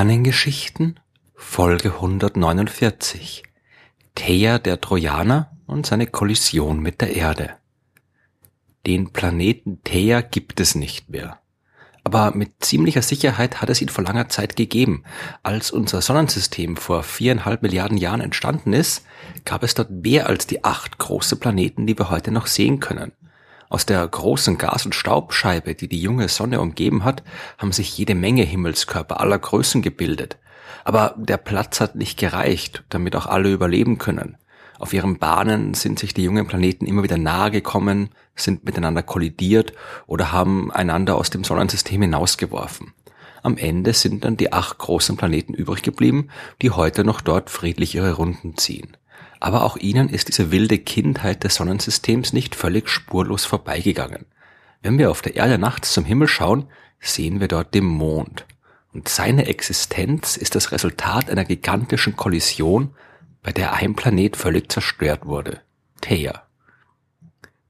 Sternengeschichten Folge 149 Theia der Trojaner und seine Kollision mit der Erde. Den Planeten Theia gibt es nicht mehr. Aber mit ziemlicher Sicherheit hat es ihn vor langer Zeit gegeben. Als unser Sonnensystem vor viereinhalb Milliarden Jahren entstanden ist, gab es dort mehr als die acht große Planeten, die wir heute noch sehen können. Aus der großen Gas- und Staubscheibe, die die junge Sonne umgeben hat, haben sich jede Menge Himmelskörper aller Größen gebildet. Aber der Platz hat nicht gereicht, damit auch alle überleben können. Auf ihren Bahnen sind sich die jungen Planeten immer wieder nahe gekommen, sind miteinander kollidiert oder haben einander aus dem Sonnensystem hinausgeworfen. Am Ende sind dann die acht großen Planeten übrig geblieben, die heute noch dort friedlich ihre Runden ziehen aber auch ihnen ist diese wilde Kindheit des Sonnensystems nicht völlig spurlos vorbeigegangen. Wenn wir auf der Erde nachts zum Himmel schauen, sehen wir dort den Mond. Und seine Existenz ist das Resultat einer gigantischen Kollision, bei der ein Planet völlig zerstört wurde. Theia.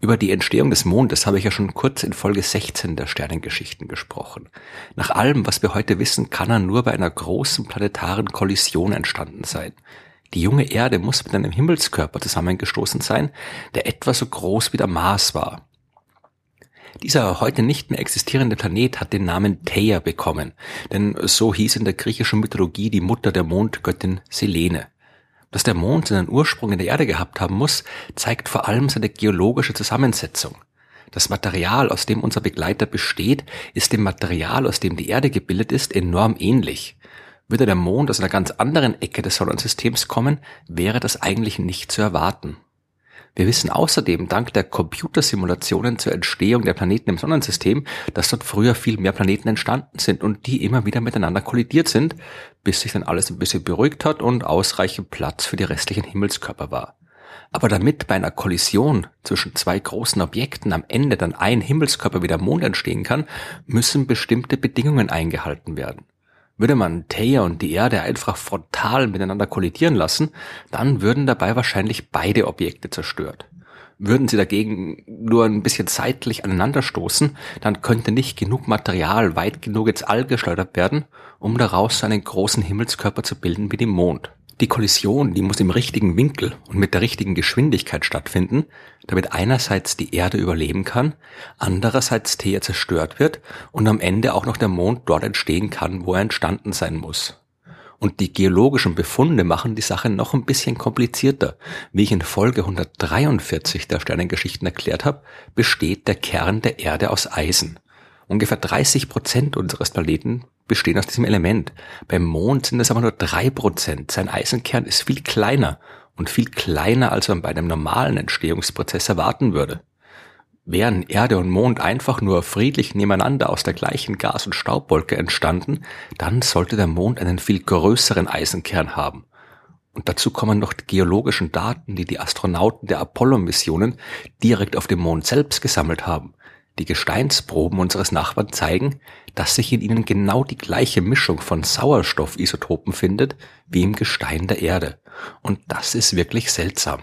Über die Entstehung des Mondes habe ich ja schon kurz in Folge 16 der Sternengeschichten gesprochen. Nach allem, was wir heute wissen, kann er nur bei einer großen planetaren Kollision entstanden sein. Die junge Erde muss mit einem Himmelskörper zusammengestoßen sein, der etwa so groß wie der Mars war. Dieser heute nicht mehr existierende Planet hat den Namen Theia bekommen, denn so hieß in der griechischen Mythologie die Mutter der Mondgöttin Selene. Dass der Mond seinen Ursprung in der Erde gehabt haben muss, zeigt vor allem seine geologische Zusammensetzung. Das Material, aus dem unser Begleiter besteht, ist dem Material, aus dem die Erde gebildet ist, enorm ähnlich. Würde der Mond aus einer ganz anderen Ecke des Sonnensystems kommen, wäre das eigentlich nicht zu erwarten. Wir wissen außerdem dank der Computersimulationen zur Entstehung der Planeten im Sonnensystem, dass dort früher viel mehr Planeten entstanden sind und die immer wieder miteinander kollidiert sind, bis sich dann alles ein bisschen beruhigt hat und ausreichend Platz für die restlichen Himmelskörper war. Aber damit bei einer Kollision zwischen zwei großen Objekten am Ende dann ein Himmelskörper wie der Mond entstehen kann, müssen bestimmte Bedingungen eingehalten werden. Würde man Theia und die Erde einfach frontal miteinander kollidieren lassen, dann würden dabei wahrscheinlich beide Objekte zerstört. Würden sie dagegen nur ein bisschen zeitlich aneinanderstoßen, dann könnte nicht genug Material weit genug ins All geschleudert werden, um daraus einen großen Himmelskörper zu bilden wie den Mond. Die Kollision, die muss im richtigen Winkel und mit der richtigen Geschwindigkeit stattfinden, damit einerseits die Erde überleben kann, andererseits Theia zerstört wird und am Ende auch noch der Mond dort entstehen kann, wo er entstanden sein muss. Und die geologischen Befunde machen die Sache noch ein bisschen komplizierter. Wie ich in Folge 143 der Sternengeschichten erklärt habe, besteht der Kern der Erde aus Eisen. Ungefähr 30 Prozent unseres Planeten bestehen aus diesem Element. Beim Mond sind es aber nur drei Prozent. Sein Eisenkern ist viel kleiner und viel kleiner, als man bei einem normalen Entstehungsprozess erwarten würde. Wären Erde und Mond einfach nur friedlich nebeneinander aus der gleichen Gas- und Staubwolke entstanden, dann sollte der Mond einen viel größeren Eisenkern haben. Und dazu kommen noch die geologischen Daten, die die Astronauten der Apollo-Missionen direkt auf dem Mond selbst gesammelt haben. Die Gesteinsproben unseres Nachbarn zeigen, dass sich in ihnen genau die gleiche Mischung von Sauerstoffisotopen findet wie im Gestein der Erde. Und das ist wirklich seltsam.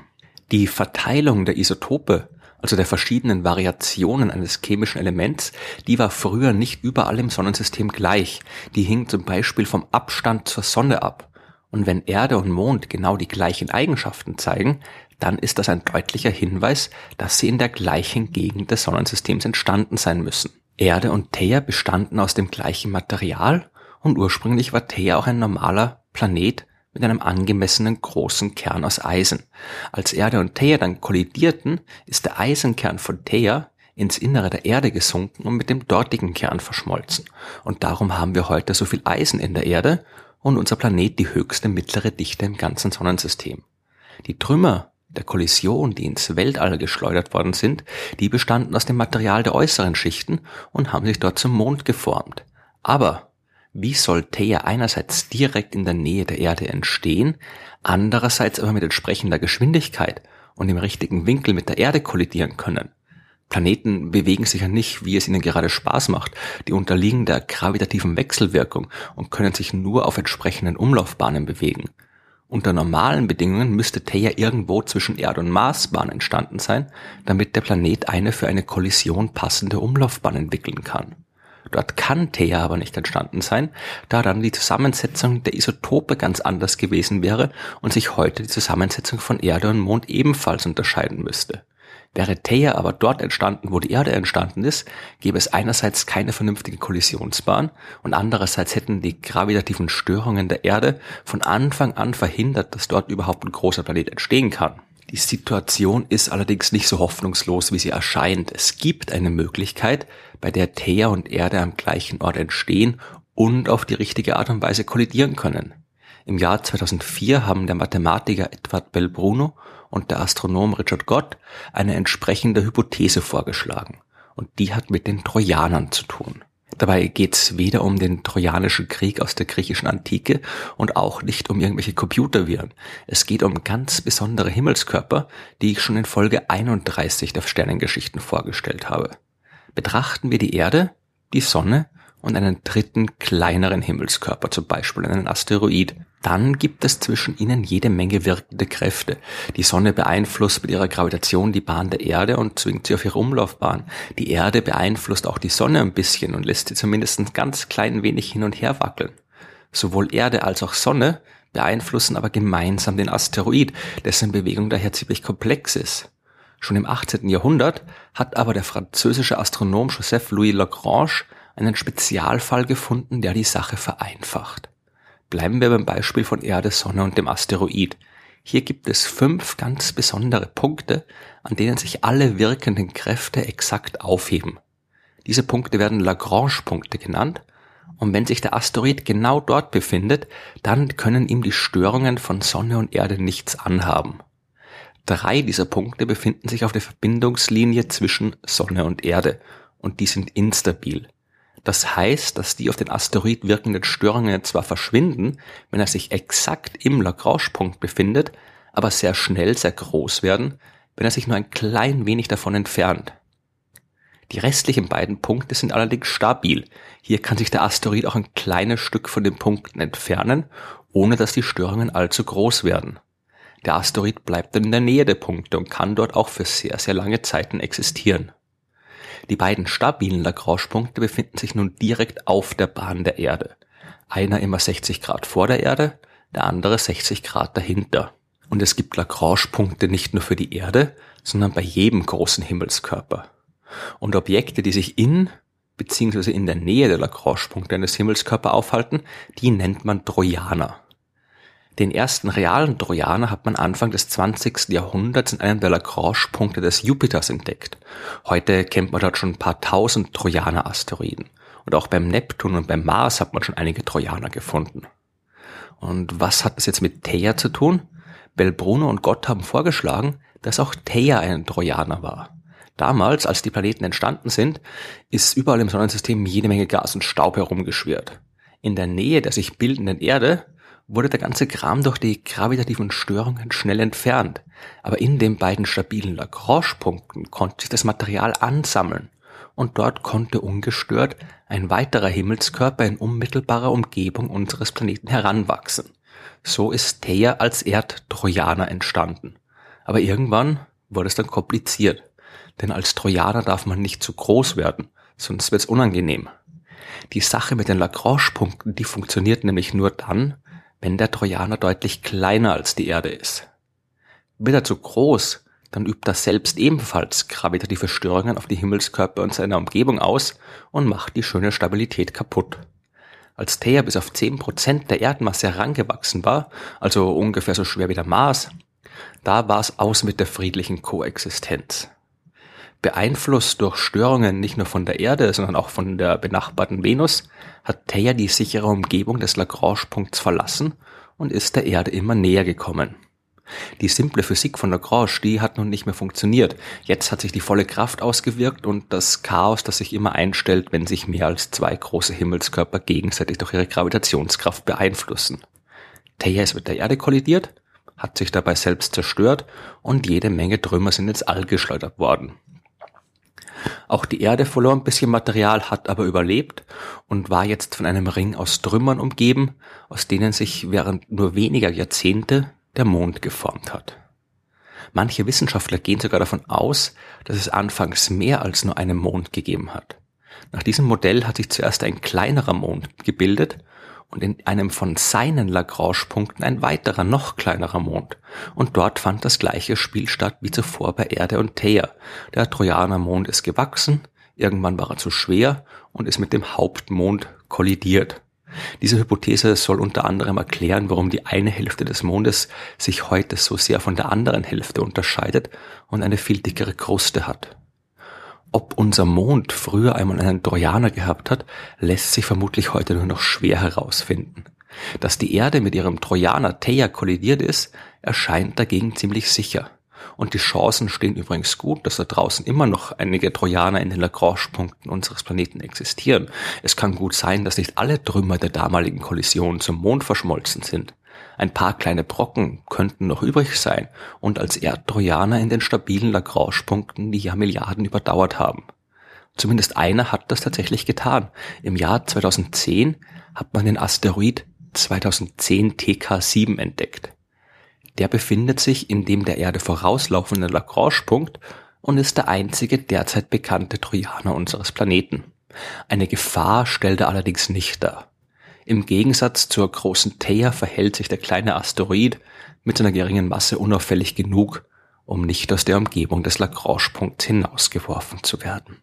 Die Verteilung der Isotope, also der verschiedenen Variationen eines chemischen Elements, die war früher nicht überall im Sonnensystem gleich. Die hing zum Beispiel vom Abstand zur Sonne ab. Und wenn Erde und Mond genau die gleichen Eigenschaften zeigen, dann ist das ein deutlicher Hinweis, dass sie in der gleichen Gegend des Sonnensystems entstanden sein müssen. Erde und Theia bestanden aus dem gleichen Material und ursprünglich war Theia auch ein normaler Planet mit einem angemessenen großen Kern aus Eisen. Als Erde und Theia dann kollidierten, ist der Eisenkern von Theia ins Innere der Erde gesunken und mit dem dortigen Kern verschmolzen. Und darum haben wir heute so viel Eisen in der Erde und unser Planet die höchste mittlere Dichte im ganzen Sonnensystem. Die Trümmer der Kollision, die ins Weltall geschleudert worden sind, die bestanden aus dem Material der äußeren Schichten und haben sich dort zum Mond geformt. Aber wie soll Theia einerseits direkt in der Nähe der Erde entstehen, andererseits aber mit entsprechender Geschwindigkeit und im richtigen Winkel mit der Erde kollidieren können? Planeten bewegen sich ja nicht, wie es ihnen gerade Spaß macht. Die unterliegen der gravitativen Wechselwirkung und können sich nur auf entsprechenden Umlaufbahnen bewegen. Unter normalen Bedingungen müsste Theia irgendwo zwischen Erd- und Marsbahn entstanden sein, damit der Planet eine für eine Kollision passende Umlaufbahn entwickeln kann. Dort kann Theia aber nicht entstanden sein, da dann die Zusammensetzung der Isotope ganz anders gewesen wäre und sich heute die Zusammensetzung von Erde und Mond ebenfalls unterscheiden müsste. Wäre Theia aber dort entstanden, wo die Erde entstanden ist, gäbe es einerseits keine vernünftige Kollisionsbahn und andererseits hätten die gravitativen Störungen der Erde von Anfang an verhindert, dass dort überhaupt ein großer Planet entstehen kann. Die Situation ist allerdings nicht so hoffnungslos, wie sie erscheint. Es gibt eine Möglichkeit, bei der Theia und Erde am gleichen Ort entstehen und auf die richtige Art und Weise kollidieren können. Im Jahr 2004 haben der Mathematiker Edward Bell Bruno und der Astronom Richard Gott eine entsprechende Hypothese vorgeschlagen. Und die hat mit den Trojanern zu tun. Dabei geht es weder um den Trojanischen Krieg aus der griechischen Antike und auch nicht um irgendwelche Computerviren. Es geht um ganz besondere Himmelskörper, die ich schon in Folge 31 der Sternengeschichten vorgestellt habe. Betrachten wir die Erde, die Sonne und einen dritten kleineren Himmelskörper, zum Beispiel einen Asteroid, dann gibt es zwischen ihnen jede Menge wirkende Kräfte. Die Sonne beeinflusst mit ihrer Gravitation die Bahn der Erde und zwingt sie auf ihre Umlaufbahn. Die Erde beeinflusst auch die Sonne ein bisschen und lässt sie zumindest ein ganz klein wenig hin und her wackeln. Sowohl Erde als auch Sonne beeinflussen aber gemeinsam den Asteroid, dessen Bewegung daher ziemlich komplex ist. Schon im 18. Jahrhundert hat aber der französische Astronom Joseph Louis Lagrange einen Spezialfall gefunden, der die Sache vereinfacht. Bleiben wir beim Beispiel von Erde, Sonne und dem Asteroid. Hier gibt es fünf ganz besondere Punkte, an denen sich alle wirkenden Kräfte exakt aufheben. Diese Punkte werden Lagrange-Punkte genannt und wenn sich der Asteroid genau dort befindet, dann können ihm die Störungen von Sonne und Erde nichts anhaben. Drei dieser Punkte befinden sich auf der Verbindungslinie zwischen Sonne und Erde und die sind instabil. Das heißt, dass die auf den Asteroid wirkenden Störungen zwar verschwinden, wenn er sich exakt im Lagrange-Punkt befindet, aber sehr schnell sehr groß werden, wenn er sich nur ein klein wenig davon entfernt. Die restlichen beiden Punkte sind allerdings stabil. Hier kann sich der Asteroid auch ein kleines Stück von den Punkten entfernen, ohne dass die Störungen allzu groß werden. Der Asteroid bleibt dann in der Nähe der Punkte und kann dort auch für sehr, sehr lange Zeiten existieren. Die beiden stabilen Lagrange-Punkte befinden sich nun direkt auf der Bahn der Erde. Einer immer 60 Grad vor der Erde, der andere 60 Grad dahinter. Und es gibt Lagrange-Punkte nicht nur für die Erde, sondern bei jedem großen Himmelskörper. Und Objekte, die sich in bzw. in der Nähe der Lagrange-Punkte eines Himmelskörpers aufhalten, die nennt man Trojaner. Den ersten realen Trojaner hat man Anfang des 20. Jahrhunderts in einem der Lagrange-Punkte des Jupiters entdeckt. Heute kennt man dort schon ein paar tausend Trojaner-Asteroiden. Und auch beim Neptun und beim Mars hat man schon einige Trojaner gefunden. Und was hat das jetzt mit Theia zu tun? Belbruno und Gott haben vorgeschlagen, dass auch Theia ein Trojaner war. Damals, als die Planeten entstanden sind, ist überall im Sonnensystem jede Menge Gas und Staub herumgeschwirrt. In der Nähe der sich bildenden Erde wurde der ganze Kram durch die gravitativen Störungen schnell entfernt, aber in den beiden stabilen Lagrange-Punkten konnte sich das Material ansammeln und dort konnte ungestört ein weiterer Himmelskörper in unmittelbarer Umgebung unseres Planeten heranwachsen. So ist Theia als Erdtrojaner entstanden. Aber irgendwann wurde es dann kompliziert, denn als Trojaner darf man nicht zu groß werden, sonst wird's unangenehm. Die Sache mit den Lagrange-Punkten, die funktioniert nämlich nur dann, wenn der Trojaner deutlich kleiner als die Erde ist. Wird er zu groß, dann übt er selbst ebenfalls gravitative Störungen auf die Himmelskörper und seiner Umgebung aus und macht die schöne Stabilität kaputt. Als Theia bis auf 10% der Erdmasse herangewachsen war, also ungefähr so schwer wie der Mars, da war es aus mit der friedlichen Koexistenz beeinflusst durch Störungen nicht nur von der Erde, sondern auch von der benachbarten Venus, hat Theia die sichere Umgebung des Lagrange-Punkts verlassen und ist der Erde immer näher gekommen. Die simple Physik von Lagrange, die hat nun nicht mehr funktioniert. Jetzt hat sich die volle Kraft ausgewirkt und das Chaos, das sich immer einstellt, wenn sich mehr als zwei große Himmelskörper gegenseitig durch ihre Gravitationskraft beeinflussen. Theia ist mit der Erde kollidiert, hat sich dabei selbst zerstört und jede Menge Trümmer sind ins All geschleudert worden. Auch die Erde verlor ein bisschen Material, hat aber überlebt und war jetzt von einem Ring aus Trümmern umgeben, aus denen sich während nur weniger Jahrzehnte der Mond geformt hat. Manche Wissenschaftler gehen sogar davon aus, dass es anfangs mehr als nur einen Mond gegeben hat. Nach diesem Modell hat sich zuerst ein kleinerer Mond gebildet und in einem von seinen Lagrange-Punkten ein weiterer, noch kleinerer Mond. Und dort fand das gleiche Spiel statt wie zuvor bei Erde und Theia. Der Trojaner-Mond ist gewachsen, irgendwann war er zu schwer und ist mit dem Hauptmond kollidiert. Diese Hypothese soll unter anderem erklären, warum die eine Hälfte des Mondes sich heute so sehr von der anderen Hälfte unterscheidet und eine viel dickere Kruste hat. Ob unser Mond früher einmal einen Trojaner gehabt hat, lässt sich vermutlich heute nur noch schwer herausfinden. Dass die Erde mit ihrem Trojaner Theia kollidiert ist, erscheint dagegen ziemlich sicher. Und die Chancen stehen übrigens gut, dass da draußen immer noch einige Trojaner in den Lagrange-Punkten unseres Planeten existieren. Es kann gut sein, dass nicht alle Trümmer der damaligen Kollision zum Mond verschmolzen sind. Ein paar kleine Brocken könnten noch übrig sein und als Erdtrojaner in den stabilen Lagrange-Punkten die Jahrmilliarden überdauert haben. Zumindest einer hat das tatsächlich getan. Im Jahr 2010 hat man den Asteroid 2010 TK7 entdeckt. Der befindet sich in dem der Erde vorauslaufenden Lagrange-Punkt und ist der einzige derzeit bekannte Trojaner unseres Planeten. Eine Gefahr stellt er allerdings nicht dar. Im Gegensatz zur großen Theia verhält sich der kleine Asteroid mit seiner geringen Masse unauffällig genug, um nicht aus der Umgebung des Lagrange-Punkts hinausgeworfen zu werden.